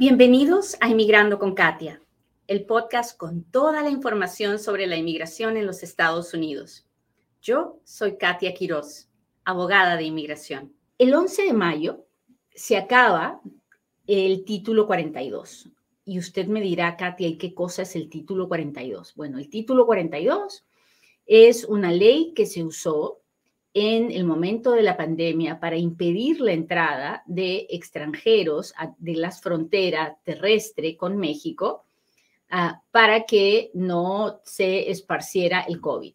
Bienvenidos a Inmigrando con Katia, el podcast con toda la información sobre la inmigración en los Estados Unidos. Yo soy Katia Quiroz, abogada de inmigración. El 11 de mayo se acaba el título 42. Y usted me dirá, Katia, ¿y qué cosa es el título 42? Bueno, el título 42 es una ley que se usó en el momento de la pandemia para impedir la entrada de extranjeros de las fronteras terrestre con México ah, para que no se esparciera el COVID.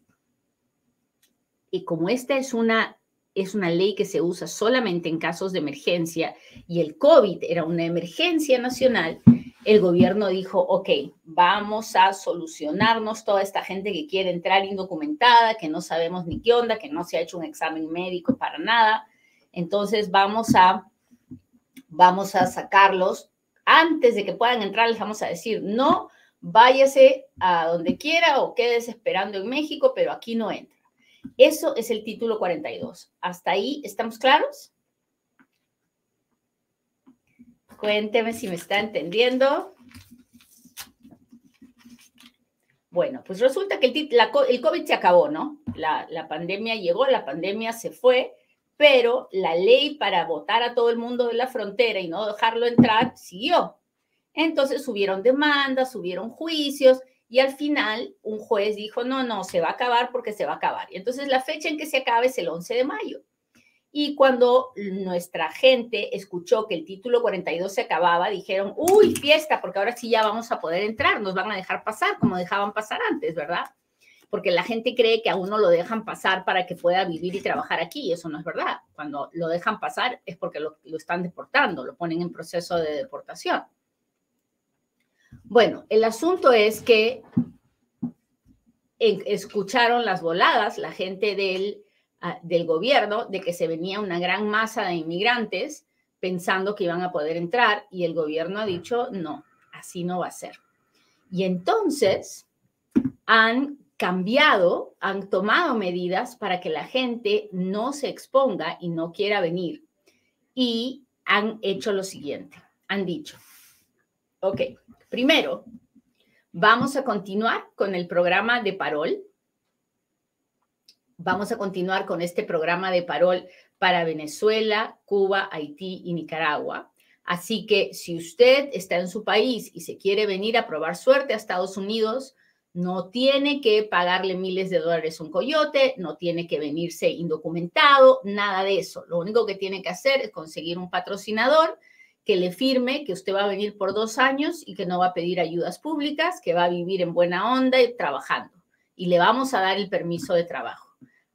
Y como esta es una, es una ley que se usa solamente en casos de emergencia y el COVID era una emergencia nacional, el gobierno dijo, ok, vamos a solucionarnos toda esta gente que quiere entrar indocumentada, que no sabemos ni qué onda, que no se ha hecho un examen médico para nada. Entonces vamos a, vamos a sacarlos. Antes de que puedan entrar, les vamos a decir, no, váyase a donde quiera o quédese esperando en México, pero aquí no entra. Eso es el título 42. ¿Hasta ahí estamos claros? Cuénteme si me está entendiendo. Bueno, pues resulta que el, COVID se acabó, ¿no? La, pandemia llegó, la pandemia se fue, pero la ley para votar a todo el mundo de la frontera y no dejarlo entrar siguió. Entonces subieron demandas, subieron juicios y al final un juez dijo, no, no, se va a acabar porque se va a acabar. Y entonces la fecha en que se acabe es el 11 de mayo. Y cuando nuestra gente escuchó que el título 42 se acababa, dijeron, uy, fiesta, porque ahora sí ya vamos a poder entrar, nos van a dejar pasar como dejaban pasar antes, ¿verdad? Porque la gente cree que a uno lo dejan pasar para que pueda vivir y trabajar aquí, y eso no es verdad. Cuando lo dejan pasar es porque lo, lo están deportando, lo ponen en proceso de deportación. Bueno, el asunto es que escucharon las voladas, la gente del del gobierno de que se venía una gran masa de inmigrantes pensando que iban a poder entrar y el gobierno ha dicho, no, así no va a ser. Y entonces han cambiado, han tomado medidas para que la gente no se exponga y no quiera venir. Y han hecho lo siguiente, han dicho, ok, primero, vamos a continuar con el programa de parol Vamos a continuar con este programa de parol para Venezuela, Cuba, Haití y Nicaragua. Así que si usted está en su país y se quiere venir a probar suerte a Estados Unidos, no tiene que pagarle miles de dólares a un coyote, no tiene que venirse indocumentado, nada de eso. Lo único que tiene que hacer es conseguir un patrocinador que le firme que usted va a venir por dos años y que no va a pedir ayudas públicas, que va a vivir en buena onda y trabajando. Y le vamos a dar el permiso de trabajo.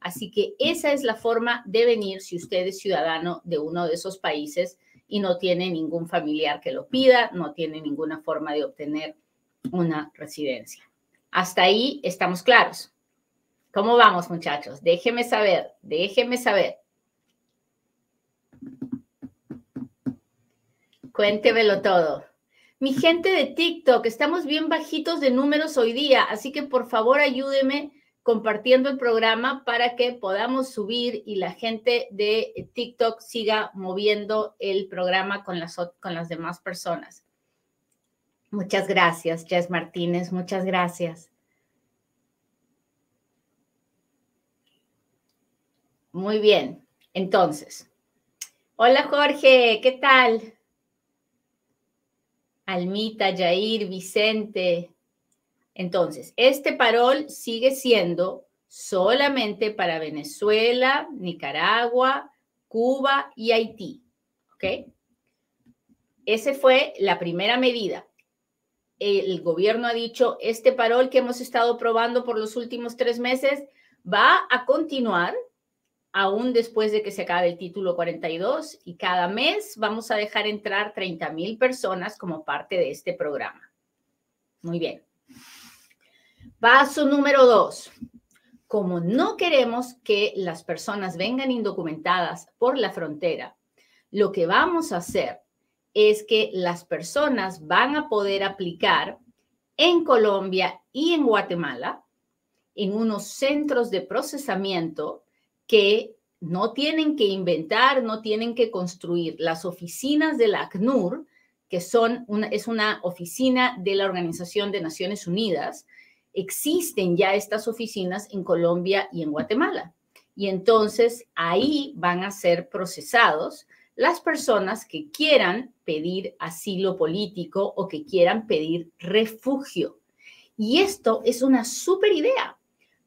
Así que esa es la forma de venir si usted es ciudadano de uno de esos países y no tiene ningún familiar que lo pida, no tiene ninguna forma de obtener una residencia. Hasta ahí estamos claros. ¿Cómo vamos, muchachos? Déjeme saber, déjeme saber. Cuéntemelo todo. Mi gente de TikTok, estamos bien bajitos de números hoy día, así que por favor ayúdeme compartiendo el programa para que podamos subir y la gente de TikTok siga moviendo el programa con las, con las demás personas. Muchas gracias, Jess Martínez, muchas gracias. Muy bien, entonces. Hola Jorge, ¿qué tal? Almita, Jair, Vicente, entonces, este parol sigue siendo solamente para Venezuela, Nicaragua, Cuba y Haití. ¿Ok? Esa fue la primera medida. El gobierno ha dicho, este parol que hemos estado probando por los últimos tres meses va a continuar aún después de que se acabe el título 42 y cada mes vamos a dejar entrar 30 mil personas como parte de este programa. Muy bien. Paso número dos. Como no queremos que las personas vengan indocumentadas por la frontera, lo que vamos a hacer es que las personas van a poder aplicar en Colombia y en Guatemala en unos centros de procesamiento que no tienen que inventar, no tienen que construir. Las oficinas del ACNUR que son es una oficina de la Organización de Naciones Unidas. Existen ya estas oficinas en Colombia y en Guatemala. Y entonces ahí van a ser procesados las personas que quieran pedir asilo político o que quieran pedir refugio. Y esto es una súper idea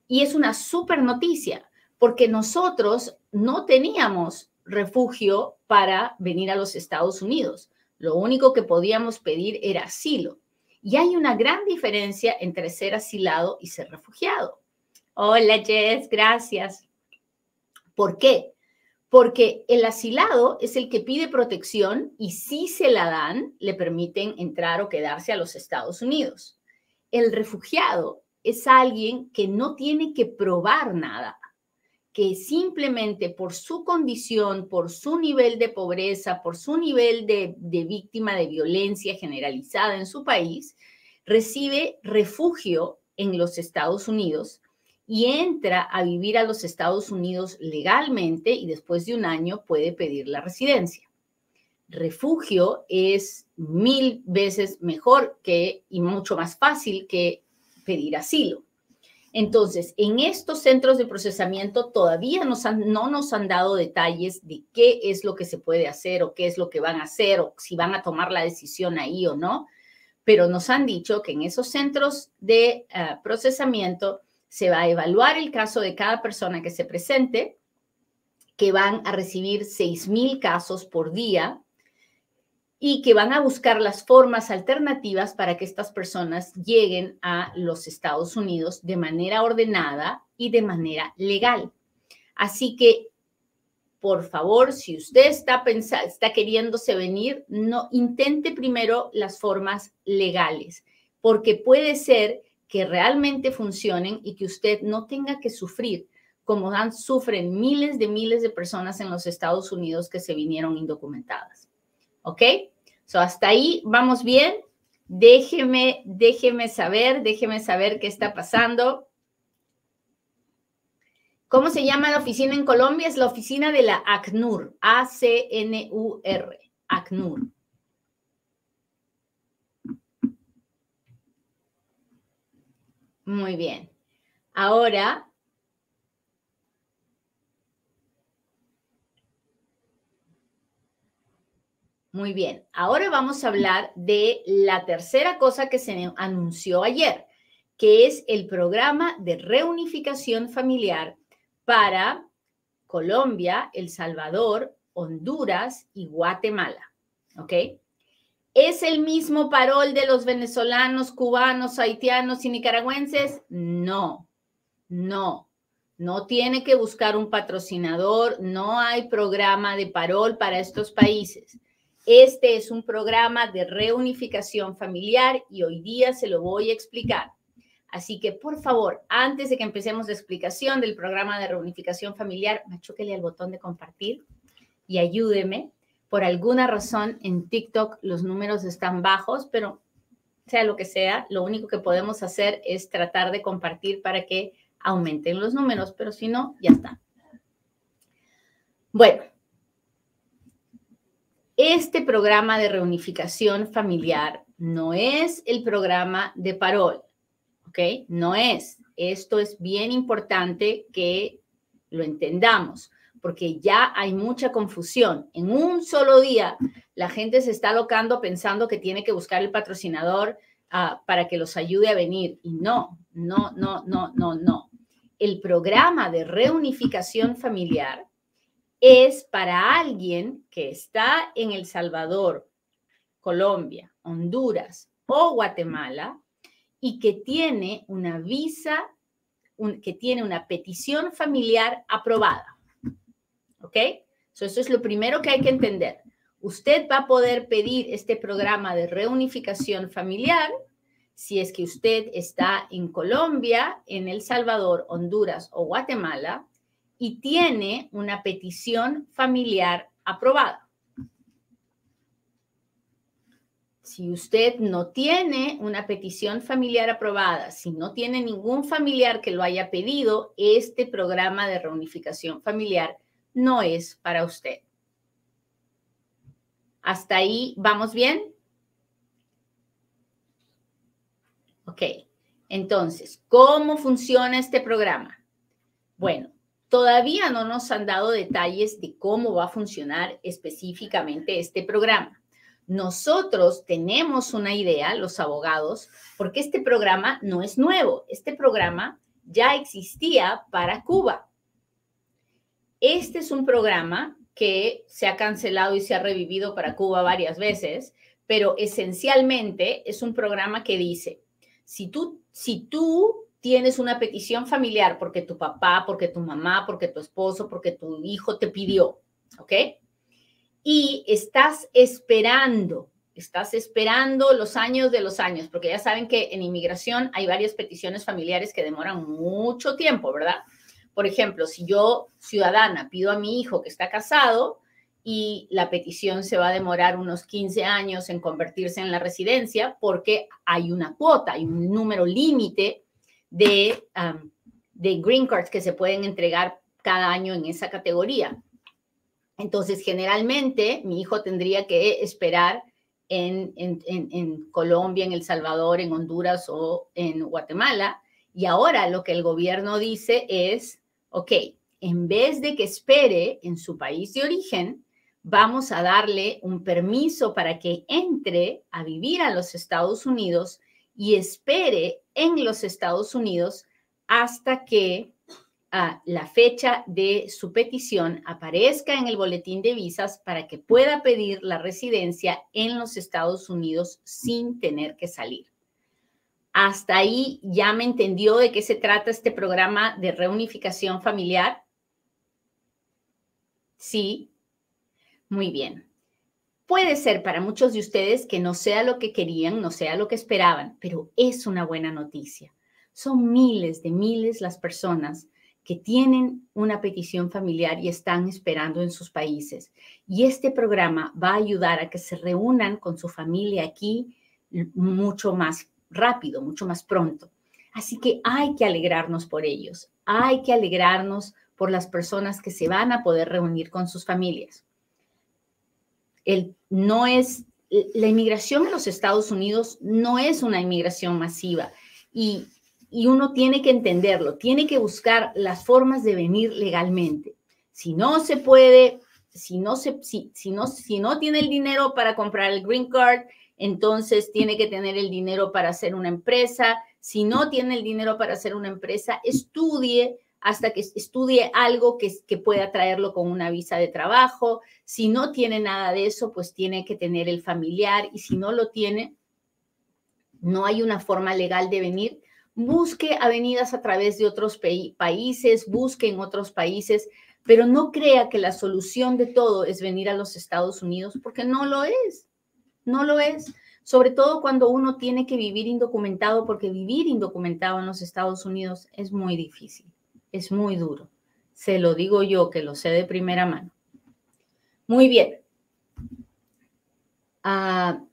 y es una súper noticia, porque nosotros no teníamos refugio para venir a los Estados Unidos. Lo único que podíamos pedir era asilo. Y hay una gran diferencia entre ser asilado y ser refugiado. Hola Jess, gracias. ¿Por qué? Porque el asilado es el que pide protección y si se la dan, le permiten entrar o quedarse a los Estados Unidos. El refugiado es alguien que no tiene que probar nada, que simplemente por su condición, por su nivel de pobreza, por su nivel de, víctima de violencia generalizada en su país, recibe refugio en los Estados Unidos y entra a vivir a los Estados Unidos legalmente y después de un año puede pedir la residencia. Refugio es mil veces mejor que y mucho más fácil que pedir asilo. Entonces, en estos centros de procesamiento todavía no nos han dado detalles de qué es lo que se puede hacer o qué es lo que van a hacer o si van a tomar la decisión ahí o no, pero nos han dicho que en esos centros de uh, procesamiento se va a evaluar el caso de cada persona que se presente, que van a recibir 6.000 casos por día y que van a buscar las formas alternativas para que estas personas lleguen a los Estados Unidos de manera ordenada y de manera legal. Así que, por favor, si usted está, pensando, está queriéndose venir, no intente primero las formas legales, porque puede ser que realmente funcionen y que usted no tenga que sufrir como dan, sufren miles de miles de personas en los Estados Unidos que se vinieron indocumentadas. ¿Ok? Hasta ahí vamos bien. Déjeme, déjeme saber, déjeme saber qué está pasando. ¿Cómo se llama la oficina en Colombia? Es la oficina de la ACNUR, A-C-N-U-R, ACNUR. Muy bien. Ahora, muy bien. Ahora vamos a hablar de la tercera cosa que se anunció ayer, que es el programa de reunificación familiar para Colombia, El Salvador, Honduras y Guatemala. ¿Ok? ¿Es el mismo parol de los venezolanos, cubanos, haitianos y nicaragüenses? No, no. No tiene que buscar un patrocinador, no hay programa de parol para estos países. Este es un programa de reunificación familiar y hoy día se lo voy a explicar. Así que, por favor, antes de que empecemos la explicación del programa de reunificación familiar, machúquele al botón de compartir y ayúdeme por alguna razón en TikTok los números están bajos, pero sea lo que sea, lo único que podemos hacer es tratar de compartir para que aumenten los números, pero si no, ya está. Bueno, este programa de reunificación familiar no es el programa de parol, ¿ok? No es. Esto es bien importante que lo entendamos porque ya hay mucha confusión. En un solo día, la gente se está locando pensando que tiene que buscar el patrocinador uh, para que los ayude a venir. Y no, no, no, no, no, no. El programa de reunificación familiar es para alguien que está en El Salvador, Colombia, Honduras o Guatemala y que tiene una visa, que tiene una petición familiar aprobada. ¿Ok? eso es lo primero que hay que entender. Usted va a poder pedir este programa de reunificación familiar si es que usted está en Colombia, en El Salvador, Honduras o Guatemala y tiene una petición familiar aprobada. Si usted no tiene una petición familiar aprobada, si no tiene ningún familiar que lo haya pedido, este programa de reunificación familiar no es para usted. ¿Hasta ahí vamos bien? Ok, entonces, ¿cómo funciona este programa? Bueno, todavía no nos han dado detalles de cómo va a funcionar específicamente este programa. Nosotros tenemos una idea, los abogados, porque este programa no es nuevo. Este programa ya existía para Cuba. Este es un programa que se ha cancelado y se ha revivido para Cuba varias veces, pero esencialmente es un programa que dice, si tú, si tú tienes una petición familiar porque tu papá, porque tu mamá, porque tu esposo, porque tu hijo te pidió, ¿ok? Y estás esperando, estás esperando los años de los años, porque ya saben que en inmigración hay varias peticiones familiares que demoran mucho tiempo, ¿verdad? Por ejemplo, si yo, ciudadana, pido a mi hijo que está casado y la petición se va a demorar unos 15 años en convertirse en la residencia porque hay una cuota, hay un número límite de, de green cards que se pueden entregar cada año en esa categoría. Entonces, generalmente, mi hijo tendría que esperar en, en, en, Colombia, en El Salvador, en Honduras o en Guatemala. Y ahora lo que el gobierno dice es, ok, en vez de que espere en su país de origen, vamos a darle un permiso para que entre a vivir a los Estados Unidos y espere en los Estados Unidos hasta que ah, la fecha de su petición aparezca en el boletín de visas para que pueda pedir la residencia en los Estados Unidos sin tener que salir. Hasta ahí ya me entendió de qué se trata este programa de reunificación familiar. Sí, muy bien. Puede ser para muchos de ustedes que no sea lo que querían, no sea lo que esperaban, pero es una buena noticia. Son miles de miles las personas que tienen una petición familiar y están esperando en sus países. Y este programa va a ayudar a que se reúnan con su familia aquí mucho más rápido, mucho más pronto. Así que hay que alegrarnos por ellos, hay que alegrarnos por las personas que se van a poder reunir con sus familias. El, no es, la inmigración en los Estados Unidos no es una inmigración masiva y, y uno tiene que entenderlo, tiene que buscar las formas de venir legalmente. Si no se puede, si no, se, si, si no, si no tiene el dinero para comprar el green card, entonces tiene que tener el dinero para hacer una empresa. Si no tiene el dinero para hacer una empresa, estudie hasta que estudie algo que, pueda traerlo con una visa de trabajo. Si no tiene nada de eso, pues tiene que tener el familiar y si no lo tiene, no hay una forma legal de venir. Busque avenidas a través de otros países, busque en otros países, pero no crea que la solución de todo es venir a los Estados Unidos, porque no lo es. No lo es. Sobre todo cuando uno tiene que vivir indocumentado, porque vivir indocumentado en los Estados Unidos es muy difícil, es muy duro. Se lo digo yo, que lo sé de primera mano. Muy bien. Ah,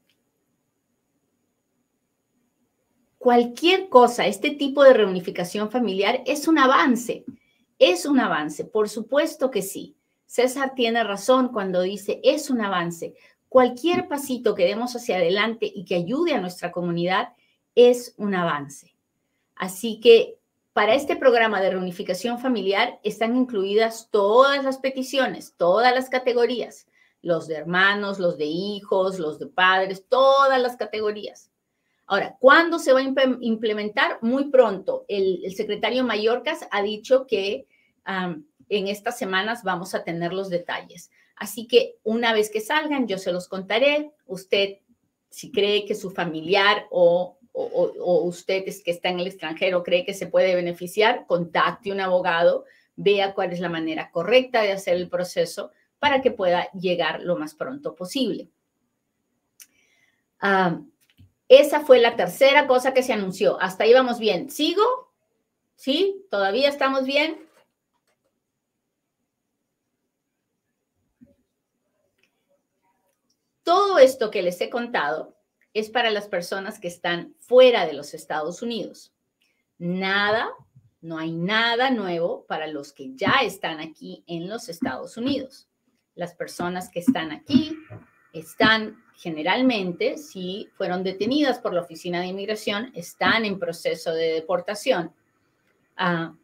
cualquier cosa, este tipo de reunificación familiar es un avance, es un avance, por supuesto que sí. César tiene razón cuando dice es un avance, Cualquier pasito que demos hacia adelante y que ayude a nuestra comunidad es un avance. Así que para este programa de reunificación familiar están incluidas todas las peticiones, todas las categorías, los de hermanos, los de hijos, los de padres, todas las categorías. Ahora, ¿cuándo se va a implementar? Muy pronto. El, secretario Mallorcas ha dicho que en estas semanas vamos a tener los detalles. Así que una vez que salgan, yo se los contaré. Usted, si cree que su familiar o, usted es que está en el extranjero cree que se puede beneficiar, contacte un abogado, vea cuál es la manera correcta de hacer el proceso para que pueda llegar lo más pronto posible. Ah, esa fue la tercera cosa que se anunció. Hasta ahí vamos bien. ¿Sigo? ¿Sí? ¿Todavía estamos bien? Todo esto que les he contado es para las personas que están fuera de los Estados Unidos. Nada, no hay nada nuevo para los que ya están aquí en los Estados Unidos. Las personas que están aquí están generalmente, si fueron detenidas por la Oficina de Inmigración, están en proceso de deportación. Ah,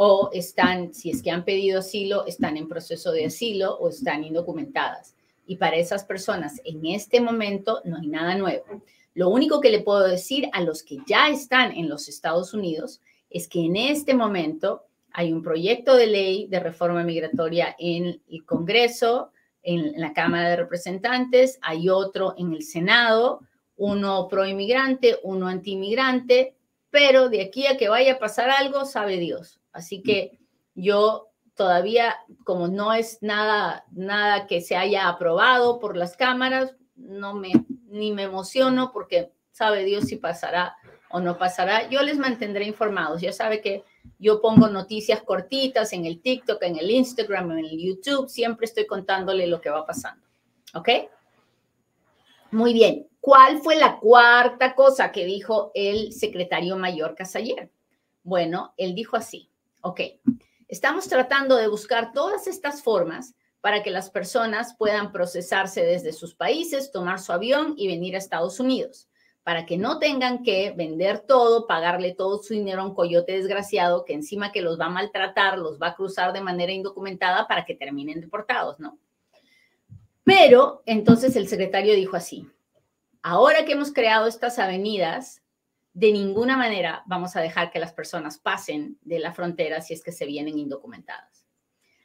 o están, si es que han pedido asilo, están en proceso de asilo o están indocumentadas. Y para esas personas, en este momento, no hay nada nuevo. Lo único que le puedo decir a los que ya están en los Estados Unidos es que en este momento hay un proyecto de ley de reforma migratoria en el Congreso, en la Cámara de Representantes, hay otro en el Senado, uno pro inmigrante, uno anti inmigrante, pero de aquí a que vaya a pasar algo, sabe Dios. Así que yo todavía, como no es nada, nada que se haya aprobado por las cámaras, no me, ni me emociono porque sabe Dios si pasará o no pasará. Yo les mantendré informados. Ya sabe que yo pongo noticias cortitas en el TikTok, en el Instagram, en el YouTube. Siempre estoy contándole lo que va pasando. ¿Ok? Muy bien. ¿Cuál fue la cuarta cosa que dijo el secretario mayor Casayer? Bueno, él dijo así. Ok. Estamos tratando de buscar todas estas formas para que las personas puedan procesarse desde sus países, tomar su avión y venir a Estados Unidos para que no tengan que vender todo, pagarle todo su dinero a un coyote desgraciado que encima que los va a maltratar, los va a cruzar de manera indocumentada para que terminen deportados, ¿no? Pero entonces el secretario dijo así, ahora que hemos creado estas avenidas, de ninguna manera vamos a dejar que las personas pasen de la frontera si es que se vienen indocumentadas.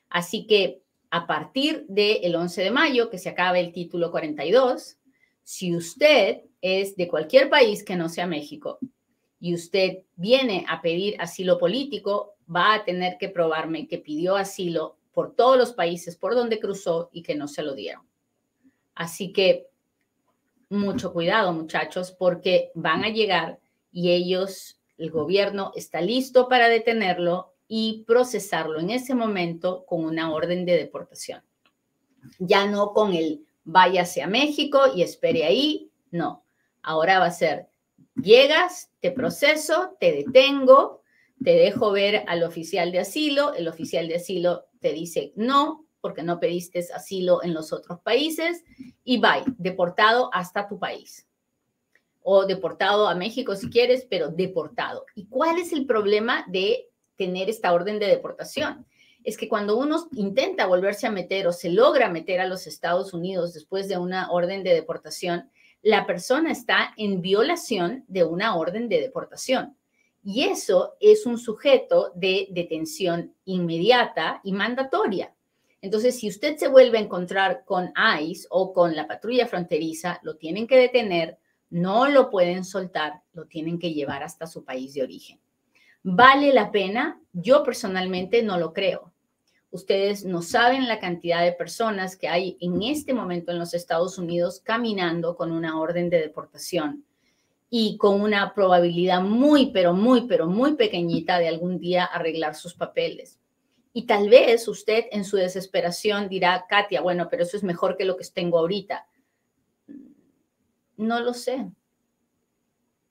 Así que a partir del 11 de mayo, que se acabe el título 42, si usted es de cualquier país que no sea México y usted viene a pedir asilo político, va a tener que probarme que pidió asilo por todos los países por donde cruzó y que no se lo dieron. Así que mucho cuidado, muchachos, porque van a llegar y ellos, el gobierno está listo para detenerlo y procesarlo en ese momento con una orden de deportación. Ya no con el váyase a México y espere ahí, no, Ahora va a ser, llegas, te proceso, te detengo, te dejo ver al oficial de asilo, el oficial de asilo te dice no, porque no pediste asilo en los otros países, y bye, deportado hasta tu país. O deportado a México si quieres, pero deportado. ¿Y cuál es el problema de tener esta orden de deportación? Es que cuando uno intenta volverse a meter o se logra meter a los Estados Unidos después de una orden de deportación, la persona está en violación de una orden de deportación. Y eso es un sujeto de detención inmediata y mandatoria. Entonces, si usted se vuelve a encontrar con ICE o con la patrulla fronteriza, lo tienen que detener, no lo pueden soltar, lo tienen que llevar hasta su país de origen. ¿Vale la pena? Yo personalmente no lo creo. Ustedes no saben la cantidad de personas que hay en este momento en los Estados Unidos caminando con una orden de deportación y con una probabilidad muy, pero muy, pero muy pequeñita de algún día arreglar sus papeles. Y tal vez usted en su desesperación dirá, Katia, bueno, pero eso es mejor que lo que tengo ahorita. No lo sé.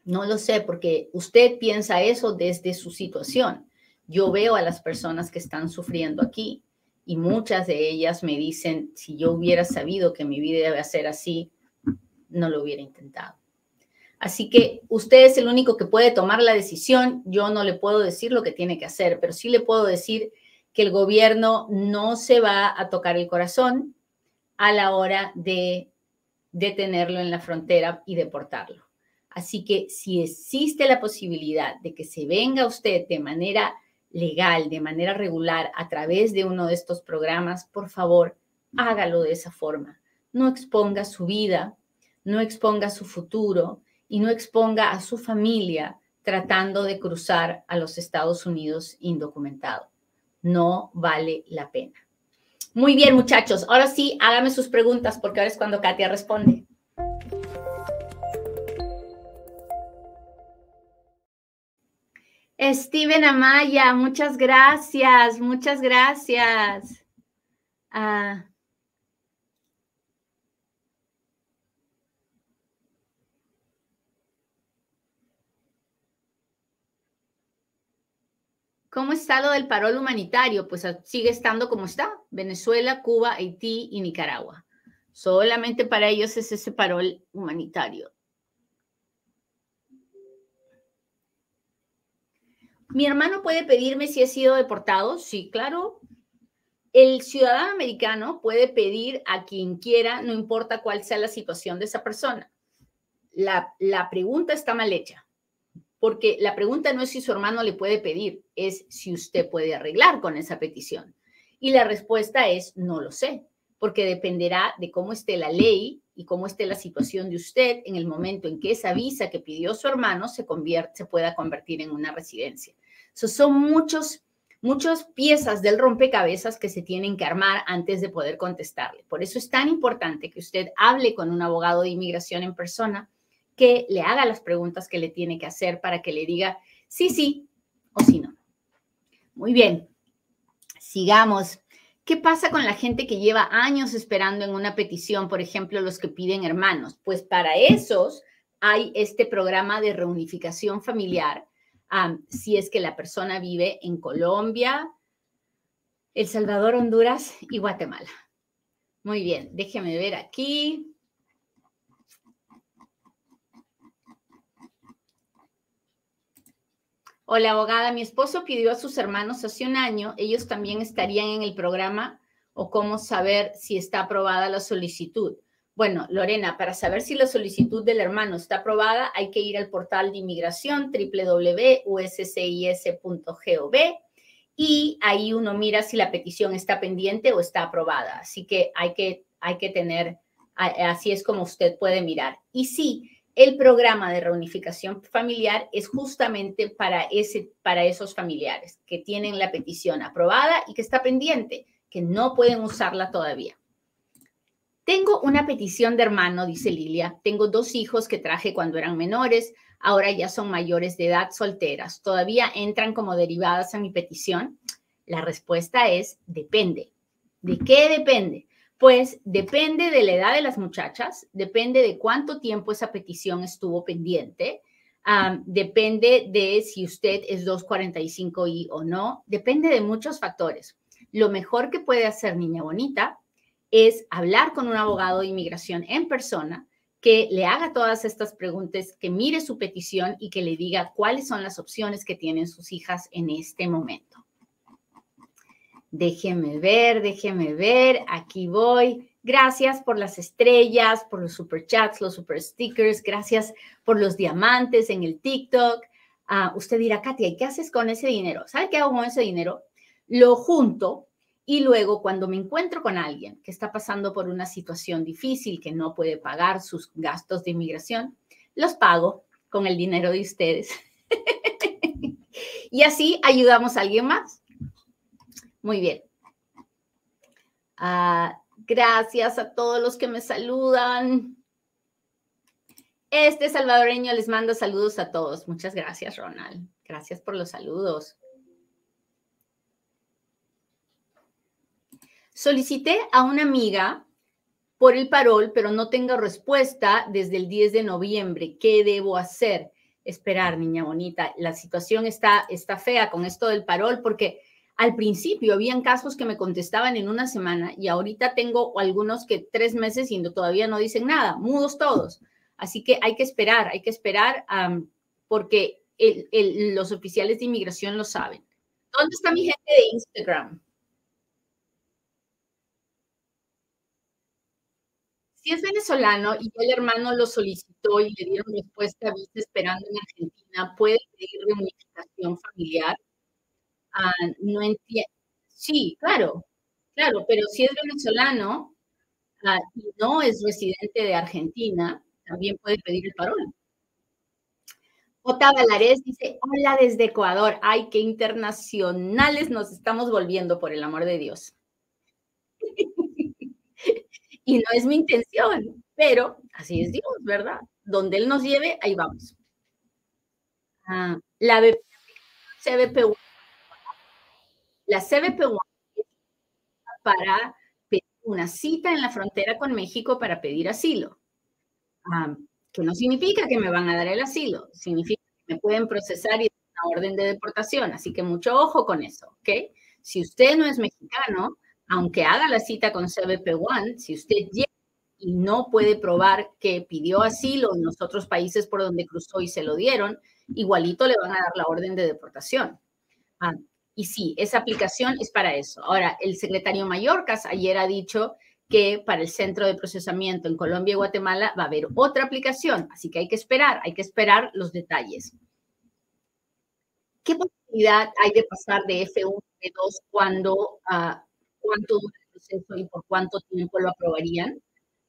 No lo sé porque usted piensa eso desde su situación yo veo a las personas que están sufriendo aquí y muchas de ellas me dicen, si yo hubiera sabido que mi vida debe ser así, no lo hubiera intentado. Así que usted es el único que puede tomar la decisión. Yo no le puedo decir lo que tiene que hacer, pero sí le puedo decir que el gobierno no se va a tocar el corazón a la hora de detenerlo en la frontera y deportarlo. Así que si existe la posibilidad de que se venga usted de manera legal, de manera regular, a través de uno de estos programas, por favor, hágalo de esa forma. No exponga su vida, no exponga su futuro y no exponga a su familia tratando de cruzar a los Estados Unidos indocumentado. No vale la pena. Muy bien, muchachos. Ahora sí, hágame sus preguntas porque ahora es cuando Katia responde. Steven Amaya, muchas gracias, muchas gracias. Ah. ¿Cómo está lo del parol humanitario? Pues ah, sigue estando como está, Venezuela, Cuba, Haití y Nicaragua. Solamente para ellos es ese parol humanitario. Mi hermano puede pedirme si he sido deportado. Sí, claro. El ciudadano americano puede pedir a quien quiera, no importa cuál sea la situación de esa persona. La, la pregunta está mal hecha, porque la pregunta no es si su hermano le puede pedir, es si usted puede arreglar con esa petición. Y la respuesta es no lo sé, porque dependerá de cómo esté la ley y cómo esté la situación de usted en el momento en que esa visa que pidió su hermano se, pueda convertir en una residencia. son muchos, muchas piezas del rompecabezas que se tienen que armar antes de poder contestarle. Por eso es tan importante que usted hable con un abogado de inmigración en persona, que le haga las preguntas que le tiene que hacer para que le diga sí, sí o sí, no. Muy bien, sigamos. ¿Qué pasa con la gente que lleva años esperando en una petición, por ejemplo, los que piden hermanos? Pues para esos hay este programa de reunificación familiar, si es que la persona vive en Colombia, El Salvador, Honduras y Guatemala. Muy bien, déjeme ver aquí. Hola, abogada, mi esposo pidió a sus hermanos hace un año, ellos también estarían en el programa o cómo saber si está aprobada la solicitud. Bueno, Lorena, para saber si la solicitud del hermano está aprobada, hay que ir al portal de inmigración www.uscis.gov y ahí uno mira si la petición está pendiente o está aprobada. Así que hay que, hay que tener, así es como usted puede mirar. Y sí, el programa de reunificación familiar es justamente para, ese, para esos familiares que tienen la petición aprobada y que está pendiente, que no pueden usarla todavía. Tengo una petición de hermano, dice Lilia. Tengo dos hijos que traje cuando eran menores, ahora ya son mayores de edad solteras. ¿Todavía entran como derivadas a mi petición? La respuesta es depende. ¿De qué depende? Pues depende de la edad de las muchachas, depende de cuánto tiempo esa petición estuvo pendiente, depende de si usted es 245i o no, depende de muchos factores. Lo mejor que puede hacer Niña Bonita es hablar con un abogado de inmigración en persona que le haga todas estas preguntas, que mire su petición y que le diga cuáles son las opciones que tienen sus hijas en este momento. Déjeme ver, déjeme ver, aquí voy. Gracias por las estrellas, por los super chats, los super stickers, gracias por los diamantes en el TikTok. Ah, usted dirá, Katia, ¿y qué haces con ese dinero? ¿Sabe qué hago con ese dinero? Lo junto y luego cuando me encuentro con alguien que está pasando por una situación difícil, que no puede pagar sus gastos de inmigración, los pago con el dinero de ustedes. y así ayudamos a alguien más. Muy bien. Ah, gracias a todos los que me saludan. Este salvadoreño les manda saludos a todos. Muchas gracias, Ronald. Gracias por los saludos. Solicité a una amiga por el parol, pero no tengo respuesta desde el 10 de noviembre. ¿Qué debo hacer? Esperar, niña bonita. La situación está, está fea con esto del parol porque al principio habían casos que me contestaban en una semana y ahorita tengo algunos que tres meses y todavía no dicen nada, mudos todos. Así que hay que esperar, hay que esperar porque los oficiales de inmigración lo saben. ¿Dónde está mi gente de Instagram? Si es venezolano y el hermano lo solicitó y le dieron respuesta vista esperando en Argentina, puede pedir reunificación familiar. Ah, no entiendo. Sí, claro, claro, pero si es venezolano ah, y no es residente de Argentina, también puede pedir el parol. J. Valares dice, hola desde Ecuador. Ay, qué internacionales nos estamos volviendo, por el amor de Dios. y no es mi intención, pero así es Dios, ¿verdad? Donde Él nos lleve, ahí vamos. Ah, la CBP la CBP para pedir una cita en la frontera con México para pedir asilo. Ah, que no significa que me van a dar el asilo, significa que me pueden procesar y dar una orden de deportación. Así que mucho ojo con eso, ¿ok? Si usted no es mexicano, aunque haga la cita con CBP One, si usted llega y no puede probar que pidió asilo en los otros países por donde cruzó y se lo dieron, igualito le van a dar la orden de deportación. Ah, y sí, esa aplicación es para eso. Ahora, el secretario Mallorcas ayer ha dicho que para el centro de procesamiento en Colombia y Guatemala va a haber otra aplicación, así que hay que esperar, hay que esperar los detalles. ¿Qué posibilidad hay de pasar de F1 a F2 cuando, uh, cuánto dura el proceso y por cuánto tiempo lo aprobarían?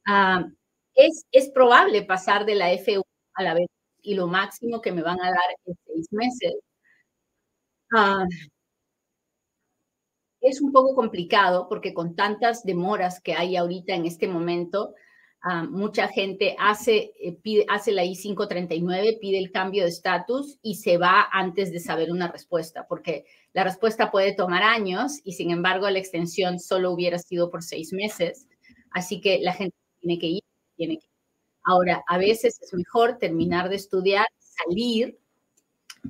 Uh, es, es probable pasar de la F1 a la B y lo máximo que me van a dar es seis meses. Uh, es un poco complicado porque con tantas demoras que hay ahorita en este momento, uh, mucha gente hace, eh, pide, hace la I-539, pide el cambio de estatus y se va antes de saber una respuesta, porque la respuesta puede tomar años y sin embargo la extensión solo hubiera sido por seis meses. Así que la gente tiene que ir, tiene que ir. Ahora, a veces es mejor terminar de estudiar, salir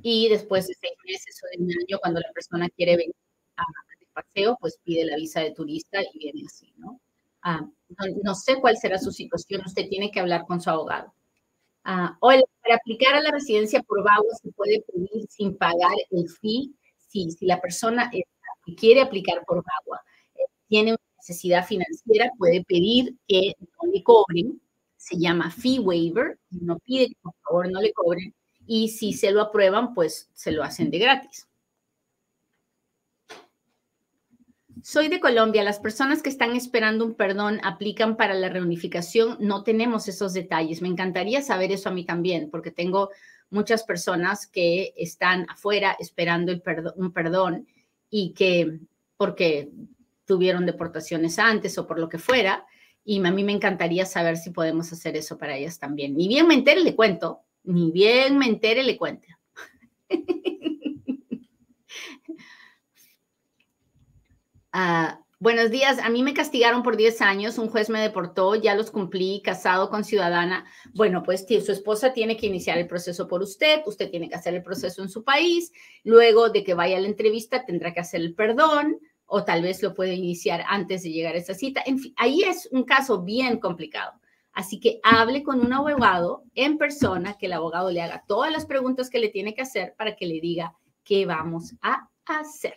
y después de seis meses o de un año, cuando la persona quiere venir a paseo, pues pide la visa de turista y viene así, ¿no? Ah, no, sé cuál será su situación, usted tiene que hablar con su abogado. Ah, o para aplicar a la residencia por vago se puede pedir sin pagar el fee. Sí, si la persona quiere aplicar por vago eh, tiene una necesidad financiera, puede pedir que no le cobren, se llama fee waiver, no pide que por favor no le cobren, y si se lo aprueban, pues se lo hacen de gratis. Soy de Colombia. Las personas que están esperando un perdón aplican para la reunificación. No tenemos esos detalles. Me encantaría saber eso a mí también, porque tengo muchas personas que están afuera esperando un perdón y que porque tuvieron deportaciones antes o por lo que fuera. Y a mí me encantaría saber si podemos hacer eso para ellas también. Ni bien me entere, le cuento. Ni bien me entere, le cuento. Uh, buenos días, a mí me castigaron por 10 años, un juez me deportó, ya los cumplí, casado con ciudadana. Bueno, pues su esposa tiene que iniciar el proceso por usted, usted tiene que hacer el proceso en su país, luego de que vaya a la entrevista tendrá que hacer el perdón o tal vez lo puede iniciar antes de llegar a esa cita. En fin, ahí es un caso bien complicado. Así que hable con un abogado en persona, que el abogado le haga todas las preguntas que le tiene que hacer para que le diga qué vamos a hacer.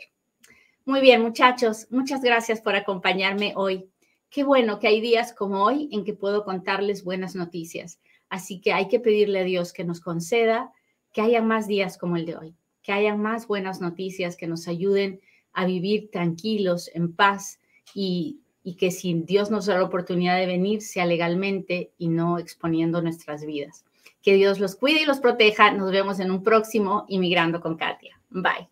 Muy bien, muchachos, muchas gracias por acompañarme hoy. Qué bueno que hay días como hoy en que puedo contarles buenas noticias. Así que hay que pedirle a Dios que nos conceda que haya más días como el de hoy, que haya más buenas noticias que nos ayuden a vivir tranquilos, en paz y, que si Dios nos da la oportunidad de venir, sea legalmente y no exponiendo nuestras vidas. Que Dios los cuide y los proteja. Nos vemos en un próximo Inmigrando con Katia. Bye.